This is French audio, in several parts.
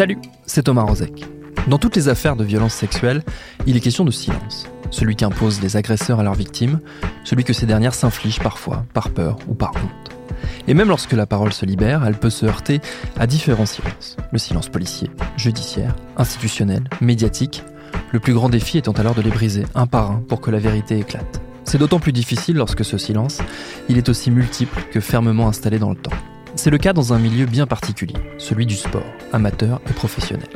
Salut, c'est Thomas Rozek. Dans toutes les affaires de violence sexuelle, il est question de silence. Celui qu'imposent les agresseurs à leurs victimes, celui que ces dernières s'infligent parfois, par peur ou par honte. Et même lorsque la parole se libère, elle peut se heurter à différents silences. Le silence policier, judiciaire, institutionnel, médiatique. Le plus grand défi étant alors de les briser un par un pour que la vérité éclate. C'est d'autant plus difficile lorsque ce silence, il est aussi multiple que fermement installé dans le temps. C'est le cas dans un milieu bien particulier, celui du sport, amateur et professionnel.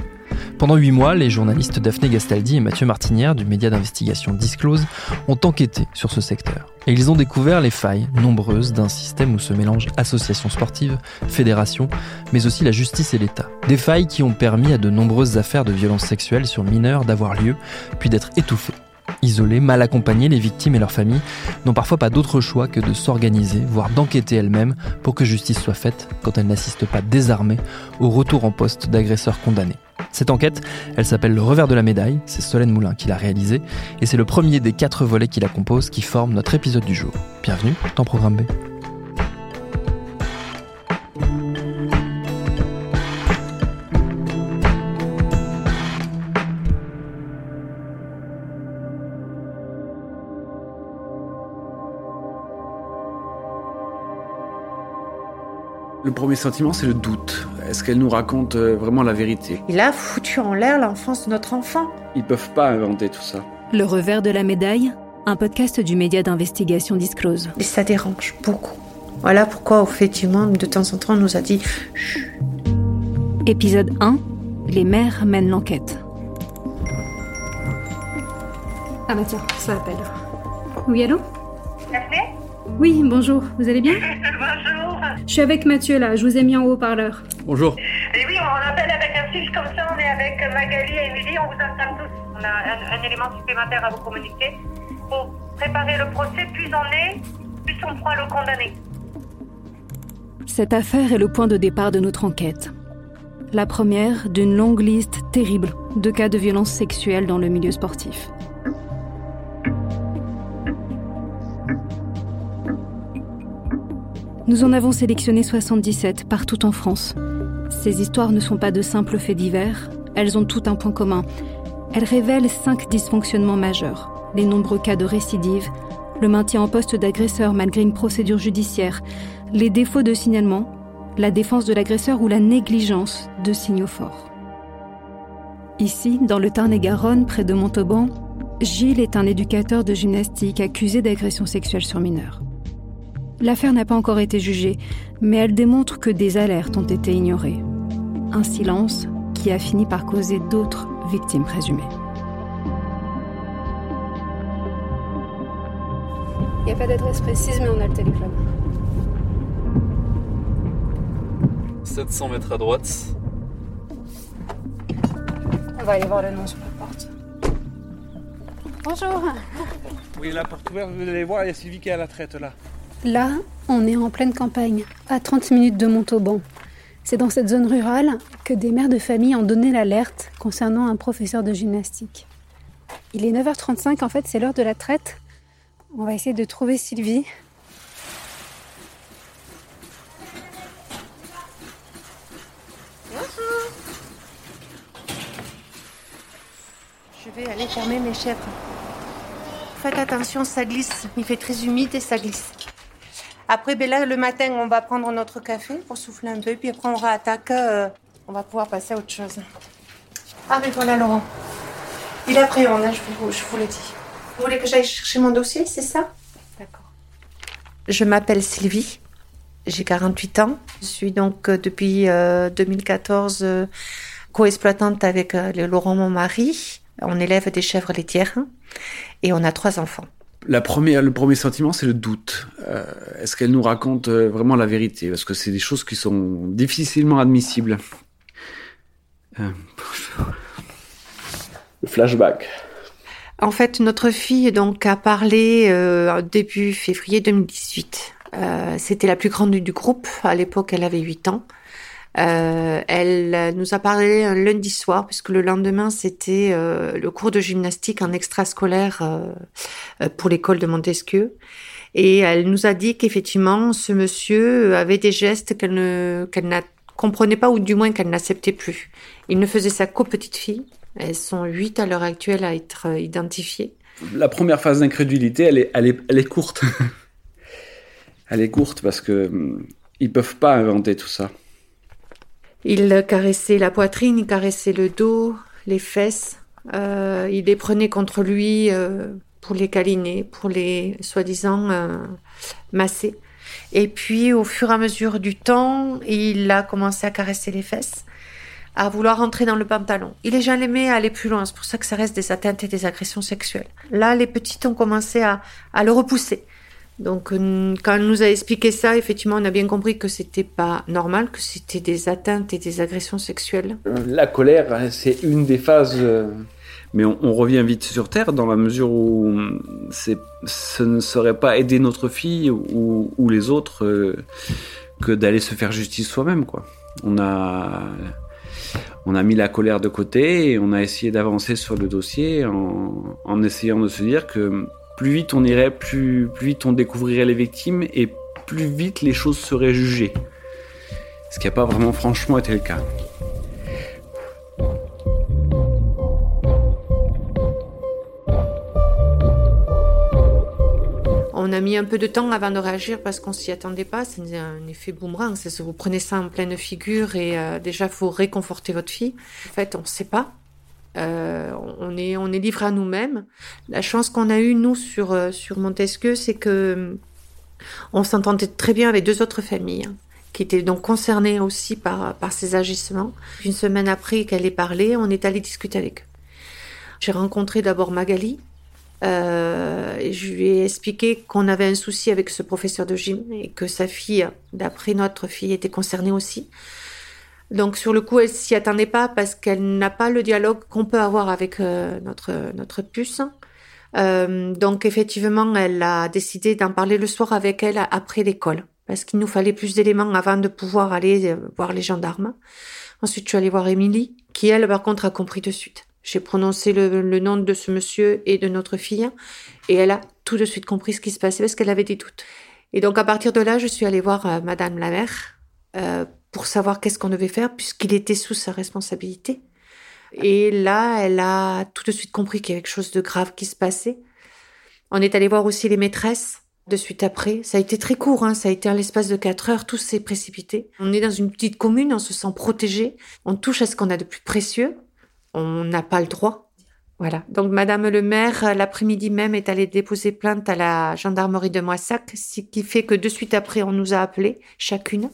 Pendant huit mois, les journalistes Daphné Gastaldi et Mathieu Martinière du média d'investigation Disclose ont enquêté sur ce secteur. Et ils ont découvert les failles nombreuses d'un système où se mélangent associations sportives, fédérations, mais aussi la justice et l'État. Des failles qui ont permis à de nombreuses affaires de violences sexuelles sur mineurs d'avoir lieu, puis d'être étouffées. Isolées, mal accompagnées, les victimes et leurs familles n'ont parfois pas d'autre choix que de s'organiser, voire d'enquêter elles-mêmes pour que justice soit faite quand elles n'assistent pas désarmées au retour en poste d'agresseurs condamnés. Cette enquête, elle s'appelle Le revers de la médaille, c'est Solène Moulin qui l'a réalisée, et c'est le premier des quatre volets qui la composent qui forment notre épisode du jour. Bienvenue dans Programme B. Le premier sentiment, c'est le doute. Est-ce qu'elle nous raconte euh, vraiment la vérité? Il a foutu en l'air l'enfance de notre enfant. Ils peuvent pas inventer tout ça. Le revers de la médaille, un podcast du média d'investigation Disclose. Et ça dérange beaucoup. Voilà pourquoi, effectivement, de temps en temps, on nous a dit Chut. Épisode 1 Les mères mènent l'enquête. Ah bah tiens, ça appelle. Oui, allô? Oui, bonjour, vous allez bien? Bonjour. Je suis avec Mathieu là, je vous ai mis en haut-parleur. Bonjour. Et oui, on appelle avec un fil comme ça, on est avec Magali et Émilie, on vous entend tous. On a un, un élément supplémentaire à vous communiquer pour préparer le procès. Plus on est, plus on croit le condamné. Cette affaire est le point de départ de notre enquête. La première d'une longue liste terrible de cas de violence sexuelle dans le milieu sportif. Nous en avons sélectionné 77 partout en France. Ces histoires ne sont pas de simples faits divers, elles ont tout un point commun. Elles révèlent cinq dysfonctionnements majeurs, les nombreux cas de récidive, le maintien en poste d'agresseur malgré une procédure judiciaire, les défauts de signalement, la défense de l'agresseur ou la négligence de signaux forts. Ici, dans le Tarn-et-Garonne, près de Montauban, Gilles est un éducateur de gymnastique accusé d'agression sexuelle sur mineurs. L'affaire n'a pas encore été jugée, mais elle démontre que des alertes ont été ignorées. Un silence qui a fini par causer d'autres victimes présumées. Il n'y a pas d'adresse précise, mais on a le téléphone. 700 mètres à droite. On va aller voir le nom sur la porte. Bonjour Oui, la porte ouverte, vous allez voir, il y a Sylvie qui est à la traite là. Là, on est en pleine campagne, à 30 minutes de Montauban. C'est dans cette zone rurale que des mères de famille ont donné l'alerte concernant un professeur de gymnastique. Il est 9h35, en fait, c'est l'heure de la traite. On va essayer de trouver Sylvie. Je vais aller fermer mes chèvres. Faites attention, ça glisse. Il fait très humide et ça glisse. Après, ben là, le matin, on va prendre notre café pour souffler un peu. Puis après, on réattaque. euh, on va pouvoir passer à autre chose. Ah, mais voilà, Laurent. Il a, je vous, je vous le dis. Vous voulez que j'aille chercher mon dossier, c'est ça? D'accord. Je m'appelle Sylvie. J'ai 48 ans. Je suis donc euh, depuis euh, 2014 euh, co-exploitante avec euh, Laurent, mon mari. On élève des chèvres laitières et on a trois enfants. La première, le premier sentiment, c'est le doute. Euh, Est-ce qu'elle nous raconte euh, vraiment la vérité? Parce que c'est des choses qui sont difficilement admissibles. Euh, le flashback. En fait, notre fille donc a parlé euh, début février 2018. Euh, C'était la plus grande du groupe. À l'époque, elle avait 8 ans. Euh, elle euh, nous a parlé un lundi soir, puisque le lendemain, c'était euh, le cours de gymnastique en extrascolaire euh, euh, pour l'école de Montesquieu. Et elle nous a dit qu'effectivement, ce monsieur avait des gestes qu'elle ne, comprenait pas ou du moins qu'elle n'acceptait plus. Il ne faisait ça qu'aux petites filles. Elles sont huit à l'heure actuelle à être euh, identifiées. La première phase d'incrédulité, elle est, elle, est, elle est courte. elle est courte parce que hum, ils peuvent pas inventer tout ça. Il caressait la poitrine, il caressait le dos, les fesses. Euh, il les prenait contre lui euh, pour les câliner, pour les soi-disant euh, masser. Et puis, au fur et à mesure du temps, il a commencé à caresser les fesses, à vouloir rentrer dans le pantalon. Il est jamais aimé aller plus loin, c'est pour ça que ça reste des atteintes et des agressions sexuelles. Là, les petites ont commencé à, à le repousser. Donc, euh, quand elle nous a expliqué ça, effectivement, on a bien compris que c'était pas normal, que c'était des atteintes et des agressions sexuelles. La colère, c'est une des phases. euh, Mais on, on revient vite sur Terre dans la mesure où hum, ce ne serait pas aider notre fille ou, ou les autres euh, que d'aller se faire justice soi-même. quoi. On a, on a mis la colère de côté et on a essayé d'avancer sur le dossier en, en essayant de se dire que plus vite on irait, plus, vite on découvrirait les victimes et plus vite les choses seraient jugées. Ce qui n'a pas vraiment franchement été le cas. On a mis un peu de temps avant de réagir parce qu'on s'y attendait pas. C'est un effet boomerang. Vous prenez ça en pleine figure et euh, déjà faut réconforter votre fille. En fait, on ne sait pas. Euh, on est on est livré à nous-mêmes. La chance qu'on a eue nous sur euh, sur Montesquieu, c'est que on s'entendait très bien avec deux autres familles hein, qui étaient donc concernées aussi par par ces agissements. Une semaine après qu'elle ait parlé, on est allé discuter avec eux. J'ai rencontré d'abord Magali, euh, et je lui ai expliqué qu'on avait un souci avec ce professeur de gym et que sa fille, d'après notre fille, était concernée aussi. Donc sur le coup, elle s'y attendait pas parce qu'elle n'a pas le dialogue qu'on peut avoir avec euh, notre notre puce. Euh, donc effectivement, elle a décidé d'en parler le soir avec elle après l'école parce qu'il nous fallait plus d'éléments avant de pouvoir aller euh, voir les gendarmes. Ensuite, je suis allée voir Émilie, qui elle, par contre, a compris de suite. J'ai prononcé le, le nom de ce monsieur et de notre fille, et elle a tout de suite compris ce qui se passait parce qu'elle avait des doutes. Et donc, à partir de là, je suis allée voir Madame la mère pour savoir qu'est-ce qu'on devait faire puisqu'il était sous sa responsabilité. Et là, elle a tout de suite compris qu'il y avait quelque chose de grave qui se passait. On est allé voir aussi les maîtresses de suite après. Ça a été très court, hein. ça a été à l'espace de quatre heures, tout s'est précipité. On est dans une petite commune, on se sent protégé, on touche à ce qu'on a de plus précieux, on n'a pas le droit. Voilà. Donc, Madame le maire, l'après-midi même, est allée déposer plainte à la gendarmerie de Moissac, ce qui fait que de suite après, on nous a appelés, chacune.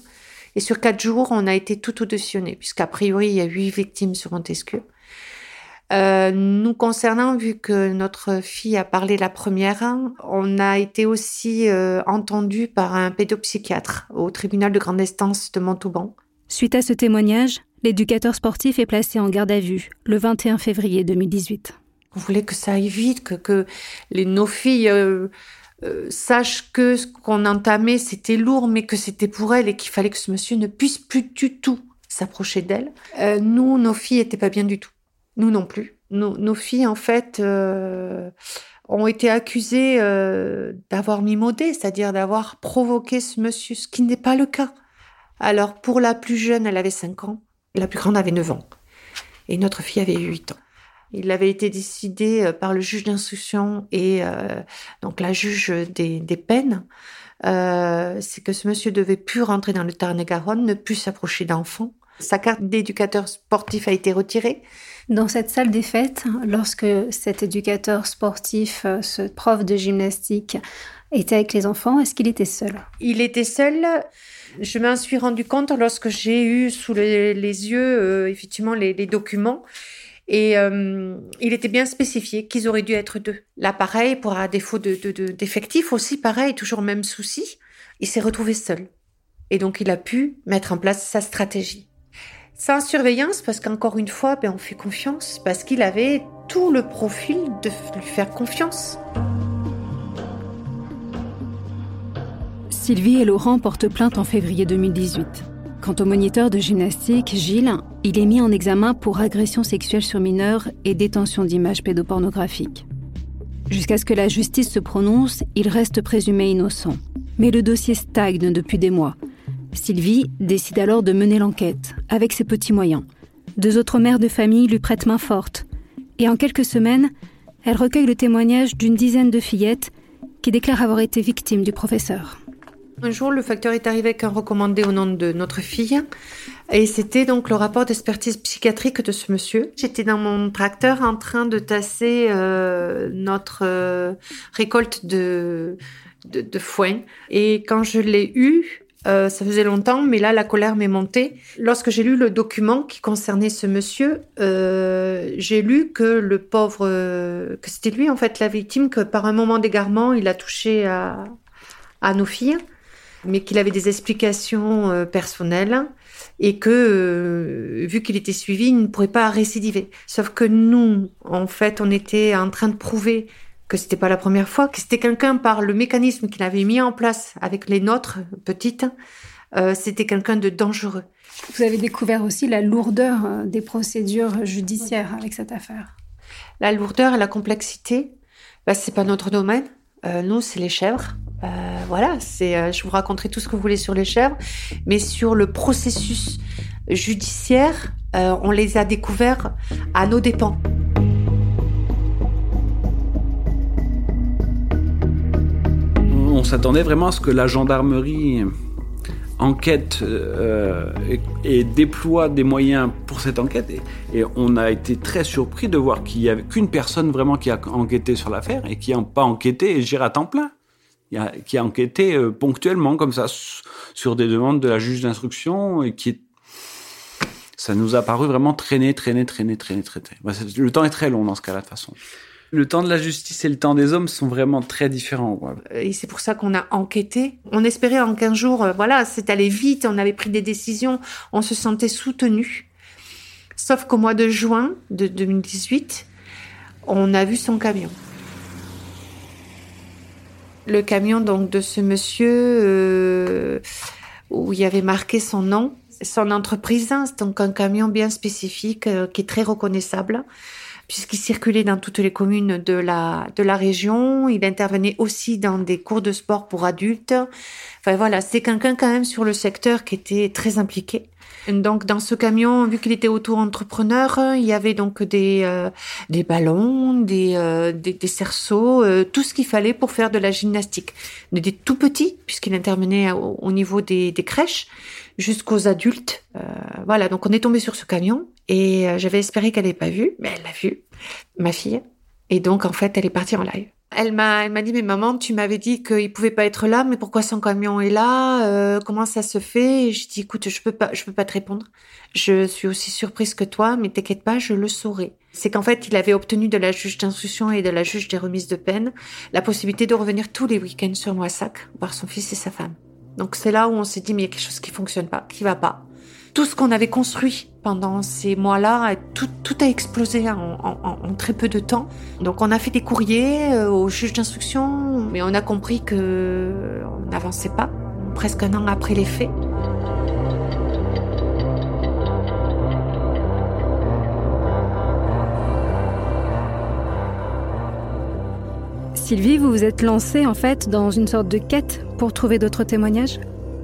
Et sur quatre jours, on a été tout auditionné, puisqu'a priori, il y a huit victimes sur Montesquieu. Euh, nous concernant, vu que notre fille a parlé la première, on a été aussi euh, entendu par un pédopsychiatre au tribunal de grande instance de Montauban. Suite à ce témoignage, l'éducateur sportif est placé en garde à vue le 21 février 2018. On voulait que ça aille vite, que, que les, nos filles euh, euh, sachent que ce qu'on entamait, c'était lourd, mais que c'était pour elles et qu'il fallait que ce monsieur ne puisse plus du tout s'approcher d'elles. Euh, nous, nos filles étaient pas bien du tout. Nous non plus. Nos, nos filles, en fait, euh, ont été accusées euh, d'avoir mimaudé, c'est-à-dire d'avoir provoqué ce monsieur, ce qui n'est pas le cas. Alors, pour la plus jeune, elle avait 5 ans. La plus grande avait 9 ans. Et notre fille avait 8 ans. Il avait été décidé euh, par le juge d'instruction et euh, donc la juge des, des peines, euh, c'est que ce monsieur devait plus rentrer dans le Tarn-et-Garonne, ne plus s'approcher d'enfants. Sa carte d'éducateur sportif a été retirée. Dans cette salle des fêtes, lorsque cet éducateur sportif, ce prof de gymnastique, était avec les enfants, est-ce qu'il était seul? Il était seul. Je m'en suis rendu compte lorsque j'ai eu sous les, les yeux, euh, effectivement, les, les documents. Et euh, il était bien spécifié qu'ils auraient dû être deux. Là, pareil, pour un défaut de, de, de- d'effectif aussi, pareil, toujours même souci. Il s'est retrouvé seul. Et donc, il a pu mettre en place sa stratégie. Sans surveillance, parce qu'encore une fois, ben, on fait confiance, parce qu'il avait tout le profil de lui faire confiance. Sylvie et Laurent portent plainte en février 2018. Quant au moniteur de gymnastique, Gilles, il est mis en examen pour agression sexuelle sur mineurs et détention d'images pédopornographiques. Jusqu'à ce que la justice se prononce, il reste présumé innocent. Mais le dossier stagne depuis des mois. Sylvie décide alors de mener l'enquête, avec ses petits moyens. Deux autres mères de famille lui prêtent main forte. Et en quelques semaines, elle recueille le témoignage d'une dizaine de fillettes qui déclarent avoir été victimes du professeur. Un jour, le facteur est arrivé avec un recommandé au nom de notre fille. Et c'était donc le rapport d'expertise psychiatrique de ce monsieur. J'étais dans mon tracteur en train de tasser euh, notre euh, récolte de, de, de, foin. Et quand je l'ai eu, euh, ça faisait longtemps, mais là, la colère m'est montée. Lorsque j'ai lu le document qui concernait ce monsieur, euh, j'ai lu que le pauvre, euh, que c'était lui en fait la victime, que par un moment d'égarement, il a touché à, à nos filles mais qu'il avait des explications euh, personnelles et que, euh, vu qu'il était suivi, il ne pourrait pas récidiver. Sauf que nous, en fait, on était en train de prouver que c'était pas la première fois, que c'était quelqu'un par le mécanisme qu'il avait mis en place avec les nôtres petites, euh, c'était quelqu'un de dangereux. Vous avez découvert aussi la lourdeur des procédures judiciaires avec cette affaire. La lourdeur et la complexité, bah, c'est pas notre domaine. Euh, nous, c'est les chèvres. Euh, voilà, c'est, euh, je vous raconterai tout ce que vous voulez sur les chèvres, mais sur le processus judiciaire, euh, on les a découverts à nos dépens. On s'attendait vraiment à ce que la gendarmerie enquête et, déploie des moyens pour cette enquête. Et, et on a été très surpris de voir qu'il n'y avait qu'une personne vraiment qui a enquêté sur l'affaire et qui n'a pas enquêté et gère à temps plein qui a enquêté euh, ponctuellement comme ça sur des demandes de la juge d'instruction et qui ça nous a paru vraiment traîner, traîner, traîner, traîner, traîner. Bah, le temps est très long dans ce cas-là, de toute façon. Le temps de la justice et le temps des hommes sont vraiment très différents. Quoi. Et c'est pour ça qu'on a enquêté. On espérait en 15 jours, euh, voilà, c'est allé vite, on avait pris des décisions, on se sentait soutenu. Sauf qu'au mois de juin de 2018, on a vu son camion le camion donc de ce monsieur euh, où il y avait marqué son nom, son entreprise, c'est donc un camion bien spécifique euh, qui est très reconnaissable puisqu'il circulait dans toutes les communes de la de la région, il intervenait aussi dans des cours de sport pour adultes. Enfin voilà, c'est quelqu'un quand même sur le secteur qui était très impliqué. Donc dans ce camion, vu qu'il était auto-entrepreneur, il y avait donc des euh, des ballons, des euh, des, des, cerceaux, euh, tout ce qu'il fallait pour faire de la gymnastique. Des tout petits, puisqu'il intervenait au, au, niveau des, des crèches, jusqu'aux adultes. Euh, voilà, donc on est tombé sur ce camion et euh, j'avais espéré qu'elle n'ait pas vu, mais elle l'a vu, ma fille. Et donc en fait, elle est partie en live. Elle m'a, elle m'a dit, mais maman, tu m'avais dit qu'il pouvait pas être là, mais pourquoi son camion est là euh, Comment ça se fait? Et je dis, écoute, je peux pas, je peux pas te répondre. Je suis aussi surprise que toi, mais t'inquiète pas, je le saurai. C'est qu'en fait, il avait obtenu de la juge d'instruction et de la juge des remises de peine la possibilité de revenir tous les week-ends sur Moissac voir son fils et sa femme. Donc c'est là où on s'est dit, mais il y a quelque chose qui fonctionne pas, qui va pas. Tout ce qu'on avait construit pendant ces mois-là, tout, a explosé en, très peu de temps. Donc on a fait des courriers euh, au juge d'instruction, mais on a compris que on n'avançait pas, presque un an après les faits. Sylvie, vous vous êtes lancée en fait dans une sorte de quête pour trouver d'autres témoignages?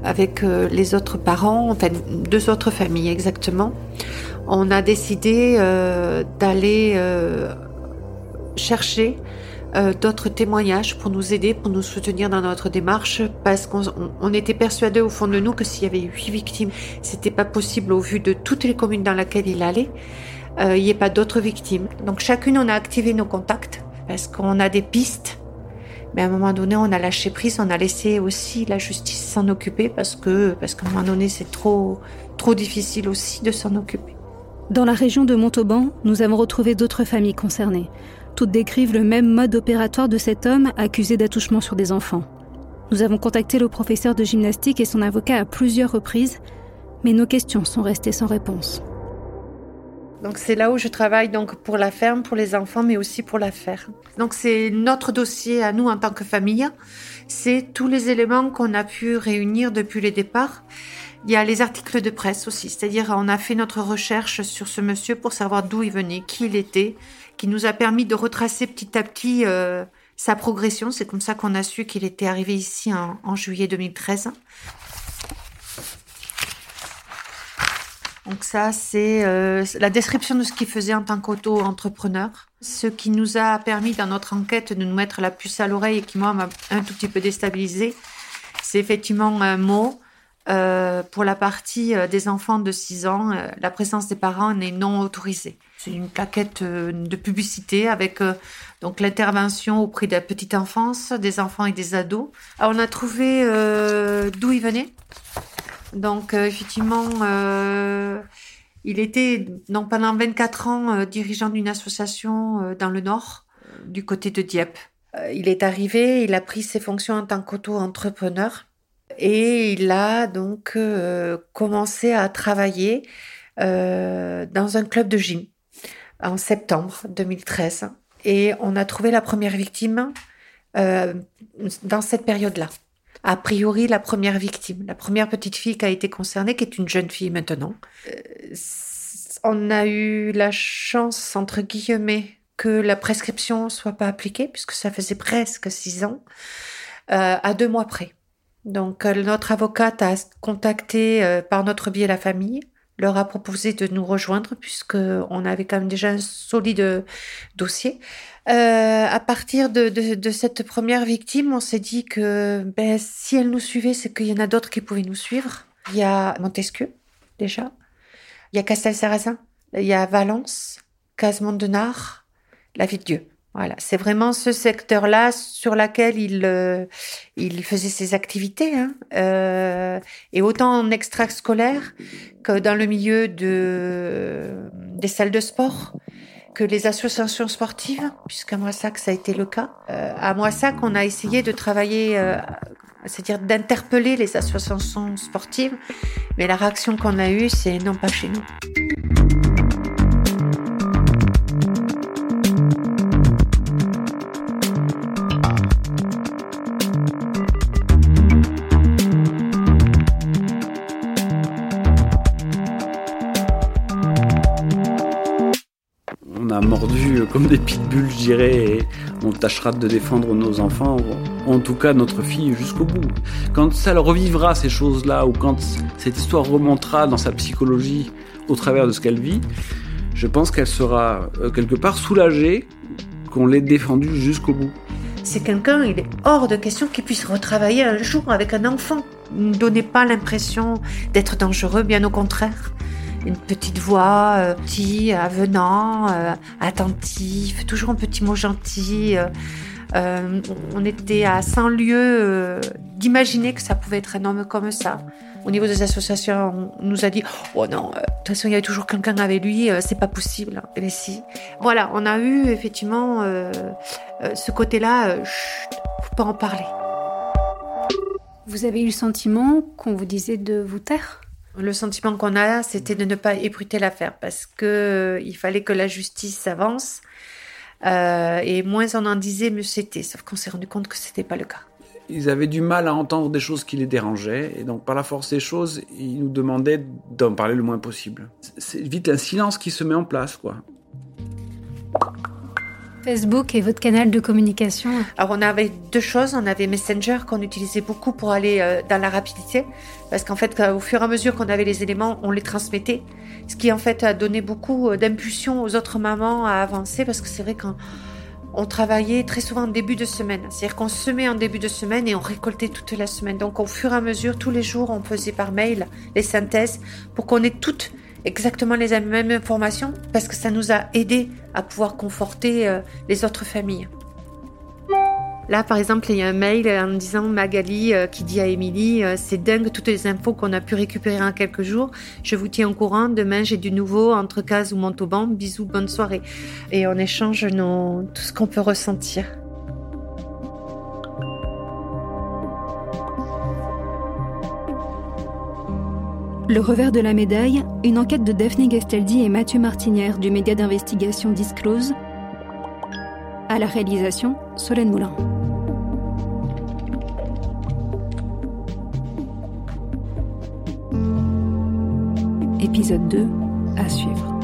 Avec euh, les autres parents, enfin deux autres familles exactement, on a décidé euh, d'aller euh, chercher d'autres témoignages pour nous aider, pour nous soutenir dans notre démarche, parce qu'on on était persuadé au fond de nous que s'il y avait huit victimes, c'était pas possible au vu de toutes les communes dans lesquelles il allait, il n'y ait pas d'autres victimes. Donc chacune, on a activé nos contacts parce qu'on a des pistes. Mais à un moment donné, on a lâché prise, on a laissé aussi la justice s'en occuper parce que, parce qu'à un moment donné, c'est trop, trop difficile aussi de s'en occuper. Dans la région de Montauban, nous avons retrouvé d'autres familles concernées. Toutes décrivent le même mode opératoire de cet homme accusé d'attouchement sur des enfants. Nous avons contacté le professeur de gymnastique et son avocat à plusieurs reprises, mais nos questions sont restées sans réponse. Donc c'est là où je travaille donc pour la ferme, pour les enfants, mais aussi pour l'affaire. Donc c'est notre dossier à nous en tant que famille. C'est tous les éléments qu'on a pu réunir depuis les départs. Il y a les articles de presse aussi, c'est-à-dire on a fait notre recherche sur ce monsieur pour savoir d'où il venait, qui il était, qui nous a permis de retracer petit à petit euh, sa progression. C'est comme ça qu'on a su qu'il était arrivé ici en juillet 2013. Donc ça, c'est euh, la description de ce qu'il faisait en tant qu'auto-entrepreneur. Ce qui nous a permis dans notre enquête de nous mettre la puce à l'oreille et qui moi m'a un tout petit peu déstabilisé, c'est effectivement un mot. Euh, pour la partie euh, des enfants de 6 ans, la présence des parents n'est non autorisée. C'est une plaquette de publicité avec donc l'intervention auprès de la petite enfance, des enfants et des ados. Alors, on a trouvé d'où il venait? Donc euh, effectivement, euh, il était donc pendant 24 ans euh, dirigeant d'une association dans le Nord, du côté de Dieppe. Il est arrivé, il a pris ses fonctions en tant qu'auto-entrepreneur et il a donc commencé à travailler dans un club de gym en septembre 2013. Et on a trouvé la première victime dans cette période-là. A priori, la première victime, la première petite fille qui a été concernée, qui est une jeune fille maintenant. Euh, on a eu la chance, entre guillemets, que la prescription soit pas appliquée, puisque ça faisait presque six ans, euh, à deux mois près. Donc, euh, notre avocate a contacté par notre biais la famille, leur a proposé de nous rejoindre, puisqu'on avait quand même déjà un solide dossier. Euh, à partir de, de, de cette première victime, on s'est dit que ben, si elle nous suivait, c'est qu'il y en a d'autres qui pouvaient nous suivre. Il y a Montesquieu, déjà. Il y a Castel-Sarrazin. Il y a Valence, Casemont-de-Nard, la vie de Dieu. Voilà, c'est vraiment ce secteur-là sur lequel il, euh, il faisait ses activités. Hein. Euh, et autant en extrascolaire que dans le milieu de, des salles de sport que les associations sportives, puisqu'à Moissac, ça a été le cas. Euh, à Moissac, on a essayé de travailler, euh, c'est-à-dire d'interpeller les associations sportives, mais la réaction qu'on a eue, c'est non pas chez nous. Comme des pitbulls, je dirais, et on tâchera de défendre nos enfants, en tout cas notre fille, jusqu'au bout. Quand ça revivra, ces choses-là, ou quand cette histoire remontera dans sa psychologie au travers de ce qu'elle vit, je pense qu'elle sera euh, quelque part soulagée qu'on l'ait défendue jusqu'au bout. C'est quelqu'un, il est hors de question qu'il puisse retravailler un jour avec un enfant. Ne donnez pas l'impression d'être dangereux, bien au contraire. Une petite voix, euh, petit, avenant, euh, attentif, toujours un petit mot gentil. euh, euh, on était à 100 lieues euh, d'imaginer que ça pouvait être un homme comme ça. Au niveau des associations, on nous a dit Oh non, euh, de toute façon, il y avait toujours quelqu'un avec lui, euh, c'est pas possible. Mais si. Voilà, on a eu effectivement euh, euh, ce côté-là, euh, chut, faut pas en parler. Vous avez eu le sentiment qu'on vous disait de vous taire? Le sentiment qu'on a, c'était de ne pas ébruiter l'affaire parce que euh, il fallait que la justice avance. Euh, et moins on en disait, mieux c'était. Sauf qu'on s'est rendu compte que c'était pas le cas. Ils avaient du mal à entendre des choses qui les dérangeaient, et donc par la force des choses, ils nous demandaient d'en parler le moins possible. C'est vite un silence qui se met en place, quoi. Facebook est votre canal de communication. Alors on avait deux choses, on avait Messenger qu'on utilisait beaucoup pour aller euh, dans la rapidité, parce qu'en fait au fur et à mesure qu'on avait les éléments, on les transmettait, ce qui en fait a donné beaucoup euh, d'impulsion aux autres mamans à avancer, parce que c'est vrai qu'on on travaillait très souvent en début de semaine, c'est-à-dire qu'on semait en début de semaine et on récoltait toute la semaine. Donc au fur et à mesure, tous les jours, on faisait par mail les synthèses pour qu'on ait toutes exactement les mêmes informations, parce que ça nous a aidé à pouvoir conforter euh, les autres familles. Là, par exemple, il y a un mail en disant Magali euh, qui dit à Émilie euh, C'est dingue toutes les infos qu'on a pu récupérer en quelques jours. Je vous tiens au courant. Demain, j'ai du nouveau entre Case ou Montauban. Bisous, bonne soirée. Et on échange tout ce qu'on peut ressentir. Le revers de la médaille, une enquête de Daphné Gastaldi et Mathieu Martinière du média d'investigation Disclose. À la réalisation, Solène Moulin. Épisode 2 à suivre.